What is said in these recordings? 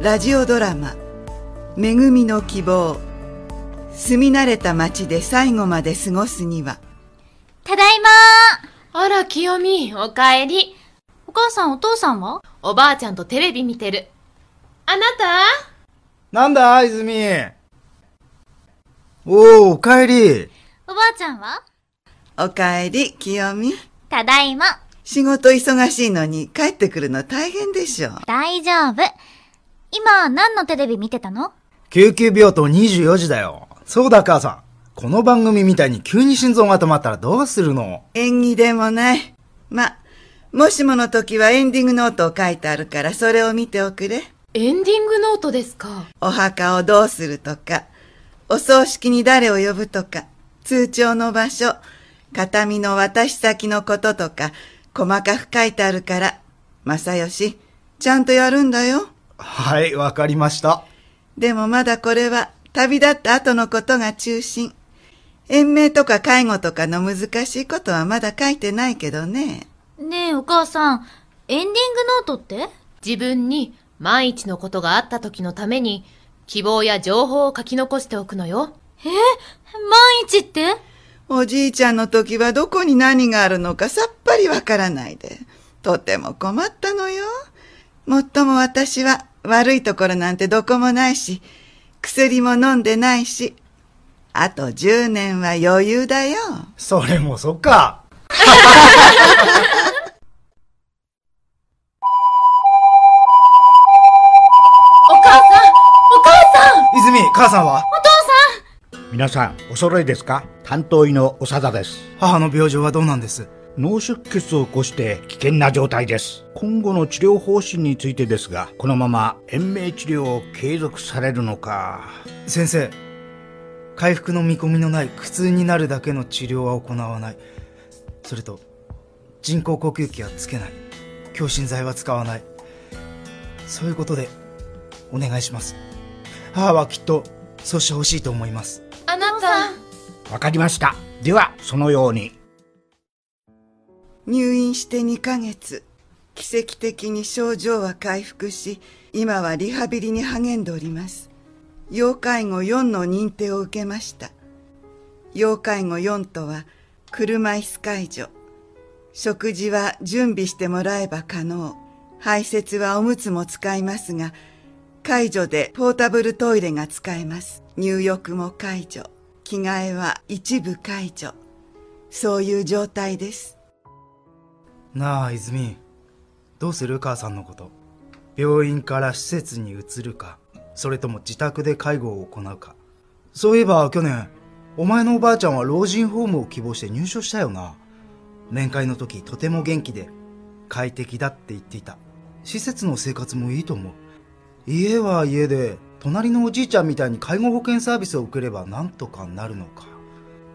ラジオドラマ「めぐみの希望」住み慣れた町で最後まで過ごすにはただいまあら、清美、おかえり。お母さんお父さんは？おばあちゃんとテレビ見てる。あなた？なんだ、泉。おお、おかえり。おばあちゃんは？おかえり清美ただいま仕事忙しいのに帰ってくるの大変でしょ大丈夫。今何のテレビ見てたの？救急病棟24時だよ。そうだ、母さん。この番組みたいに急に心臓が止まったらどうするの？縁起でもないまもしもの時はエンディングノートを書いてあるからそれを見ておくれエンディングノートですか？お墓をどうするとかお葬式に誰を呼ぶとか通帳の場所形見の渡し先のこととか細かく書いてあるから正義ちゃんとやるんだよはい、わかりました。でもまだこれは旅立った後のことが中心。延命とか介護とかの難しいことはまだ書いてないけどね。ねえお母さん、エンディングノートって？自分に万一のことがあった時のために希望や情報を書き残しておくのよ。え？万一って？おじいちゃんの時はどこに何があるのかさっぱりわからないで。とても困ったのよ。もっとも私は悪いところなんてどこもないし、薬も飲んでないし、あと10年は余裕だよ。それもそっか。お母さんお母さん。泉、母さんは？皆さんお揃いですか？担当医の長田です。母の病状はどうなんです？脳出血を起こして危険な状態です今後の治療方針についてですがこのまま延命治療を継続されるのか先生、回復の見込みのない苦痛になるだけの治療は行わない。それと、人工呼吸器はつけない。強心剤は使わない。そういうことで、お願いします。母はきっと、そうしてほしいと思います。あなたわかりましたではそのように入院して2ヶ月。奇跡的に症状は回復し、今はリハビリに励んでおります。要介護4の認定を受けました。要介護4とは、車椅子介助。食事は準備してもらえば可能。排泄はおむつも使いますが、介助でポータブルトイレが使えます。入浴も介助。着替えは一部介助。そういう状態です。なあ、泉。どうする母さんのこと？病院から施設に移るか、それとも自宅で介護を行うか。そういえば去年、お前のおばあちゃんは老人ホームを希望して入所したよな。面会の時とても元気で快適だって言っていた。施設の生活もいいと思う。家は家で、隣のおじいちゃんみたいに介護保険サービスを受ければなんとかなるのか。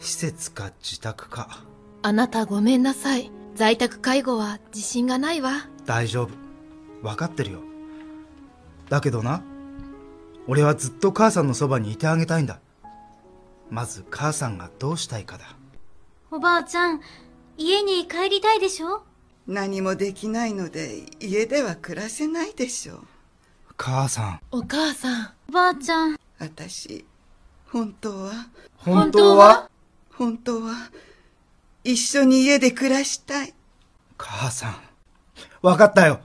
施設か自宅か。あなたごめんなさい。在宅介護は自信がないわ。大丈夫。分かってるよ。だけどな俺はずっと母さんのそばにいてあげたいんだ。まず母さんがどうしたいかだ。おばあちゃん、家に帰りたいでしょ？何もできないので家では暮らせないでしょ。う母さん。お母さん。おばあちゃん、私本当は。本当は？本当は一緒に家で暮らしたい母さん分かったよ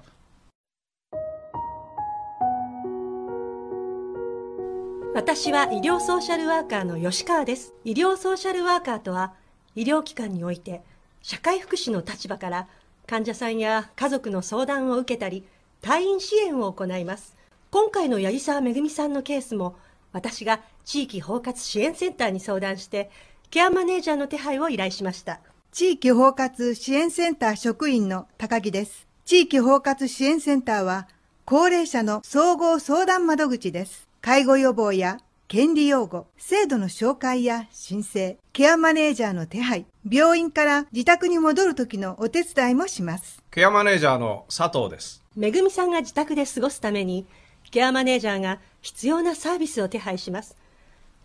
私は医療ソーシャルワーカーの吉川です。医療ソーシャルワーカーとは、医療機関において社会福祉の立場から患者さんや家族の相談を受けたり、退院支援を行います。今回の八木沢めぐみさんのケースも、私が地域包括支援センターに相談して、ケアマネージャーの手配を依頼しました。地域包括支援センター職員の高木です。地域包括支援センターは、高齢者の総合相談窓口です。介護予防や権利擁護、制度の紹介や申請、ケアマネージャーの手配、病院から自宅に戻る時のお手伝いもします。ケアマネージャーの佐藤です。めぐみさんが自宅で過ごすために、ケアマネージャーが必要なサービスを手配します。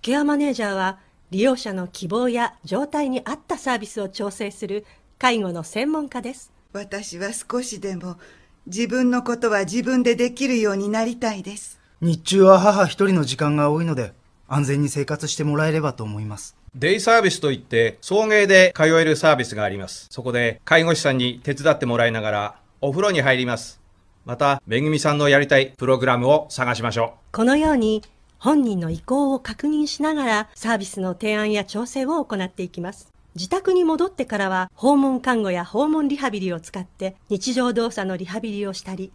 ケアマネージャーは、利用者の希望や状態に合ったサービスを調整する介護の専門家です。私は少しでも自分のことは自分でできるようになりたいです。日中は母一人の時間が多いので、安全に生活してもらえればと思います。デイサービスといって、送迎で通えるサービスがあります。そこで、介護士さんに手伝ってもらいながら、お風呂に入ります。また、めぐみさんのやりたいプログラムを探しましょこのように本人の意向を確認しながらサービスの提案や調整を行っていきます。自宅に戻ってからは訪問看護や訪問リハビリを使って日常動作のリハビリをしたり、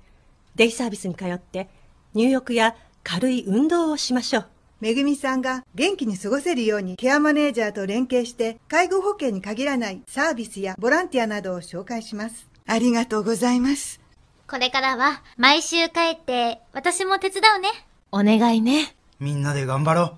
デイサービスに通って入浴や軽い運動をしましょう。めぐみさんが元気に過ごせるようにケアマネージャーと連携して介護保険に限らないサービスやボランティアなどを紹介します。ありがとうございます。これからは毎週帰って私も手伝うね。お願いね。みんなで頑張ろう。う。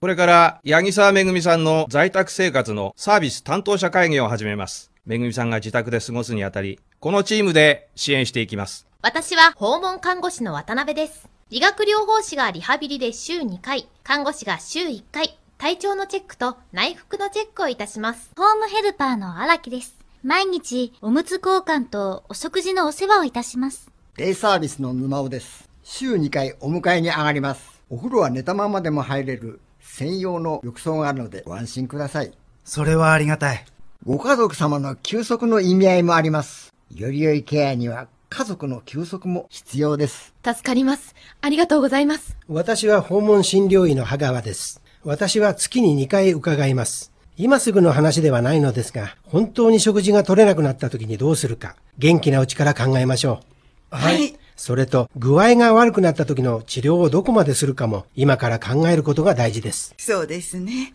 これから、八木沢めぐみさんの在宅生活のサービス担当者会議を始めます。めぐみさんが自宅で過ごすにあたり、このチームで支援していきます。私は訪問看護師の渡辺です。理学療法士がリハビリで週2回、看護師が週1回、体調のチェックと内服のチェックをいたします。ホームヘルパーの荒木です。毎日おむつ交換とお食事のお世話をいたします。デイサービスの沼尾です。週2回お迎えに上がります。お風呂は寝たままでも入れる専用の浴槽があるのでご安心ください。それはありがたい。ご家族様の休息の意味合いもあります。より良いケアには家族の休息も必要です。助かります。ありがとうございます。私は訪問診療医の羽川です。私は月に2回伺います。今すぐの話ではないのですが、本当に食事が取れなくなった時にどうするか、元気なうちから考えましょう。はい。それと、具合が悪くなった時の治療をどこまでするかも、今から考えることが大事です。そうですね。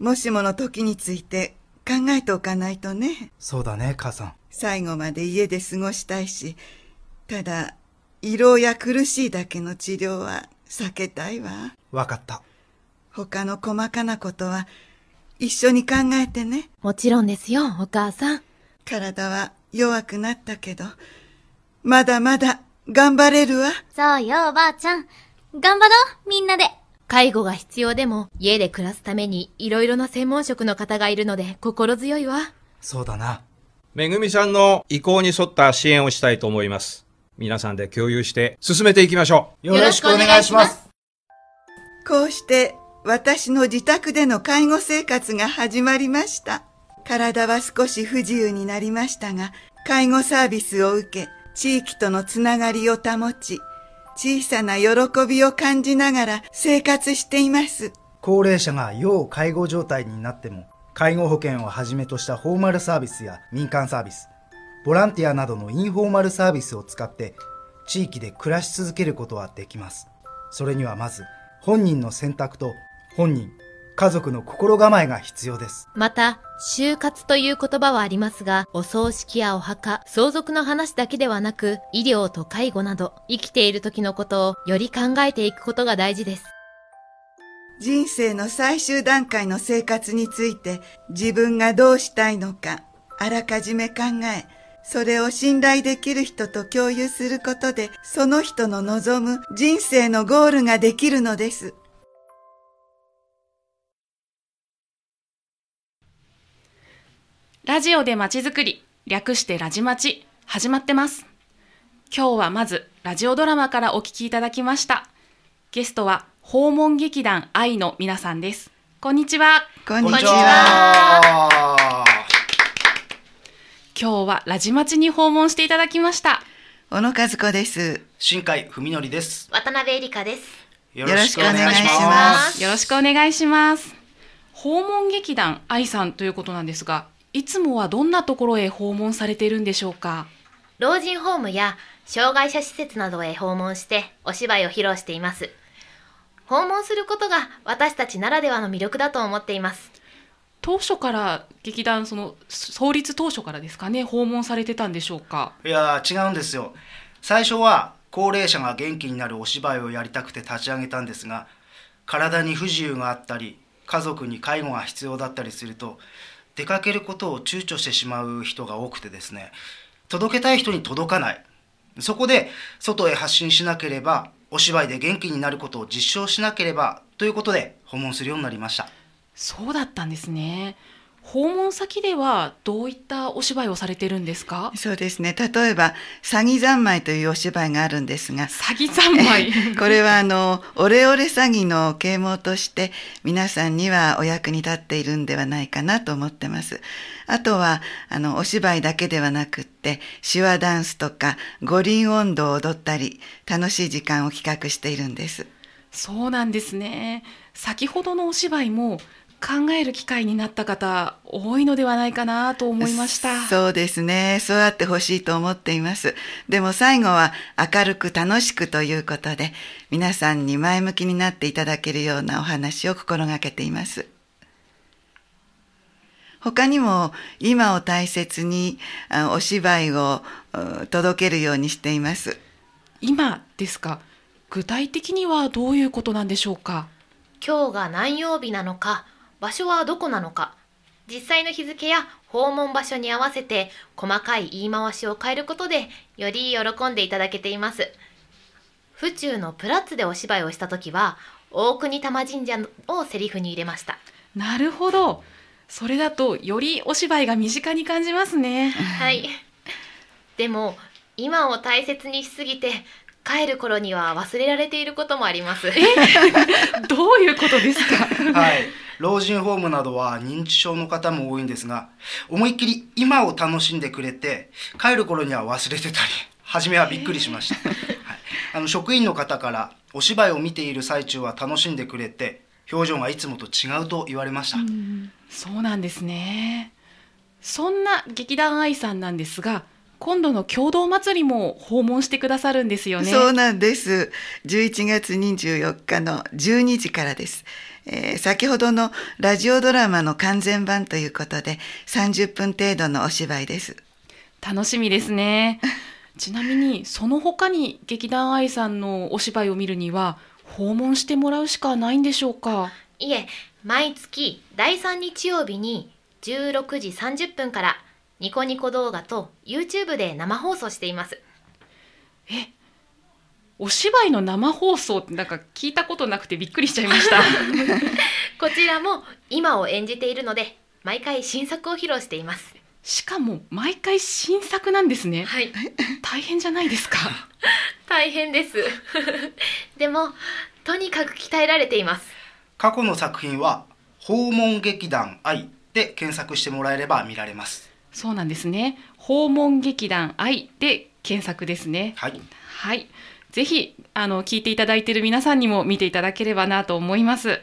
もしもの時について考えておかないとね。そうだね、母さん。最後まで家で過ごしたいし、ただ、胃ろうや苦しいだけの治療は避けたいわ。わかった。他の細かなことは一緒に考えてね。もちろんですよ、お母さん。体は弱くなったけど、まだまだ頑張れるわ。そうよ、おばあちゃん。頑張ろう、みんなで。介護が必要でも、家で暮らすためにいろいろな専門職の方がいるので心強いわ。そうだな。めぐみさんの意向に沿った支援をしたいと思います。皆さんで共有して進めていきましょう。よろしくお願いします。こうして私の自宅での介護生活が始まりました。体は少し不自由になりましたが、介護サービスを受け、地域とのつながりを保ち、小さな喜びを感じながら生活しています。高齢者が要介護状態になっても、介護保険をはじめとしたフォーマルサービスや民間サービス、ボランティアなどのインフォーマルサービスを使って、地域で暮らし続けることはできます。それにはまず、本人の選択と、本人、家族の心構えが必要です。また、就活という言葉はありますが、お葬式やお墓、相続の話だけではなく、医療と介護など、生きている時のことをより考えていくことが大事です。人生の最終段階の生活について自分がどうしたいのかあらかじめ考え、それを信頼できる人と共有することでその人の望む人生のゴールができるのです。ラジオでまちづくり、略してラジマチ、始まってます。今日はまず、ラジオドラマからお聞きいただきました。ゲストは、訪問劇団愛の皆さんです。こんにちは。こんにちは。は。今日はラジマチに訪問していただきました。小野和子です。新海文則です。渡辺恵里香です。よろしくお願いしますよろしくお願いします。訪問劇団愛さんということなんですが、いつもはどんなところへ訪問されているんでしょうか？老人ホームや障害者施設などへ訪問してお芝居を披露しています。訪問することが私たちならではの魅力だと思っています。当初から劇団その創立当初からですかね？訪問されてたんでしょうか？いやー違うんですよ最初は高齢者が元気になるお芝居をやりたくて立ち上げたんですが体に不自由があったり家族に介護が必要だったりすると出かけることを躊躇してしまう人が多くてですね届けたい人に届かない。そこで外へ発信しなければお芝居で元気になることを実証しなければということで訪問するようになりました。そうだったんですね。訪問先ではどういったお芝居をされてるんですか？そうですね。例えば、詐欺三昧というお芝居があるんですが、詐欺三昧 これはあの、オレオレ詐欺の啓蒙として皆さんにはお役に立っているんではないかなと思ってます。あとは、あの、お芝居だけではなくって、手話ダンスとか五輪音頭を踊ったり、楽しい時間を企画しているんです。そうなんですね。先ほどのお芝居も考える機会になった方多いのではないかなと思いました。そうですね。そうあってほしいと思っています。でも最後は明るく楽しくということで、皆さんに前向きになっていただけるようなお話を心がけています。他にも今を大切にあお芝居をう届けるようにしています。今ですか？具体的にはどういうことなんでしょうか？今日が何曜日なのか、場所はどこなのか、実際の日付や訪問場所に合わせて細かい言い回しを変えることでより喜んでいただけています。府中のプラッツでお芝居をした時は大国玉神社をセリフに入れました。なるほど。それだとよりお芝居が身近に感じますね。はい。でも今を大切にしすぎて帰る頃には忘れられていることもあります。どういうことですか？はい。老人ホームなどは認知症の方も多いんですが、思いっきり今を楽しんでくれて、帰る頃には忘れてたり、初めはびっくりしました。はい、あの職員の方から、お芝居を見ている最中は楽しんでくれて、表情がいつもと違うと言われました。そうなんですね。そんな劇団愛さんなんですが、今度の共同祭りも訪問してくださるんですよね。そうなんです。11月24日の12時からです。えー先ほどのラジオドラマの完全版ということで30分程度のお芝居です。楽しみですね。ちなみにその他に劇団愛さんのお芝居を見るには訪問してもらうしかないんでしょうか？いえ、毎月第3日曜日に16時30分からニコニコ動画と YouTube で生放送しています。お芝居の生放送ってなんか聞いたことなくてびっくりしちゃいました。こちらも今を演じているので毎回新作を披露しています。しかも毎回新作なんですね。はい。大変じゃないですか。大変です。でも、とにかく鍛えられています。過去の作品は、訪問劇団愛で検索してもらえれば見られます。そうなんですね。訪問劇団愛で検索ですね。はい。はい。ぜひ、あの、聞いていただいている皆さんにも見ていただければなと思います。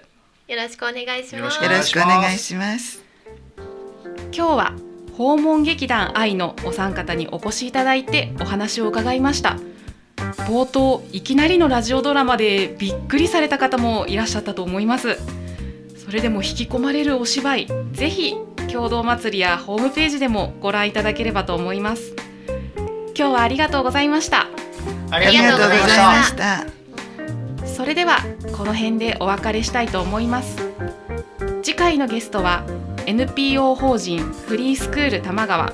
よろしくお願いします。よろしくお願いします。今日は訪問劇団愛のお三方にお越しいただいてお話を伺いました冒頭いきなりのラジオドラマでびっくりされた方もいらっしゃったと思いますそれでも引き込まれるお芝居ぜひ共同祭りやホームページでもご覧いただければと思います。今日はありがとうございました。あありがとうございました。それではこの辺でお別れしたいと思います。次回のゲストは NPO 法人フリースクール玉川。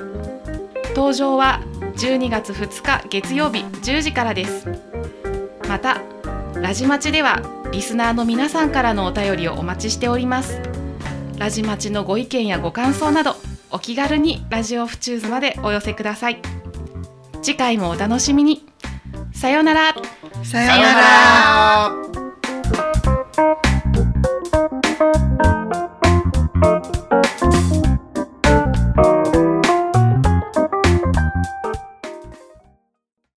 登場は12月2日月曜日10時からです。またラジマチではリスナーの皆さんからのお便りをお待ちしておりますラジマチのご意見やご感想などお気軽にラジオフチューズまでお寄せください次回もお楽しみにさようならさようなら。ら。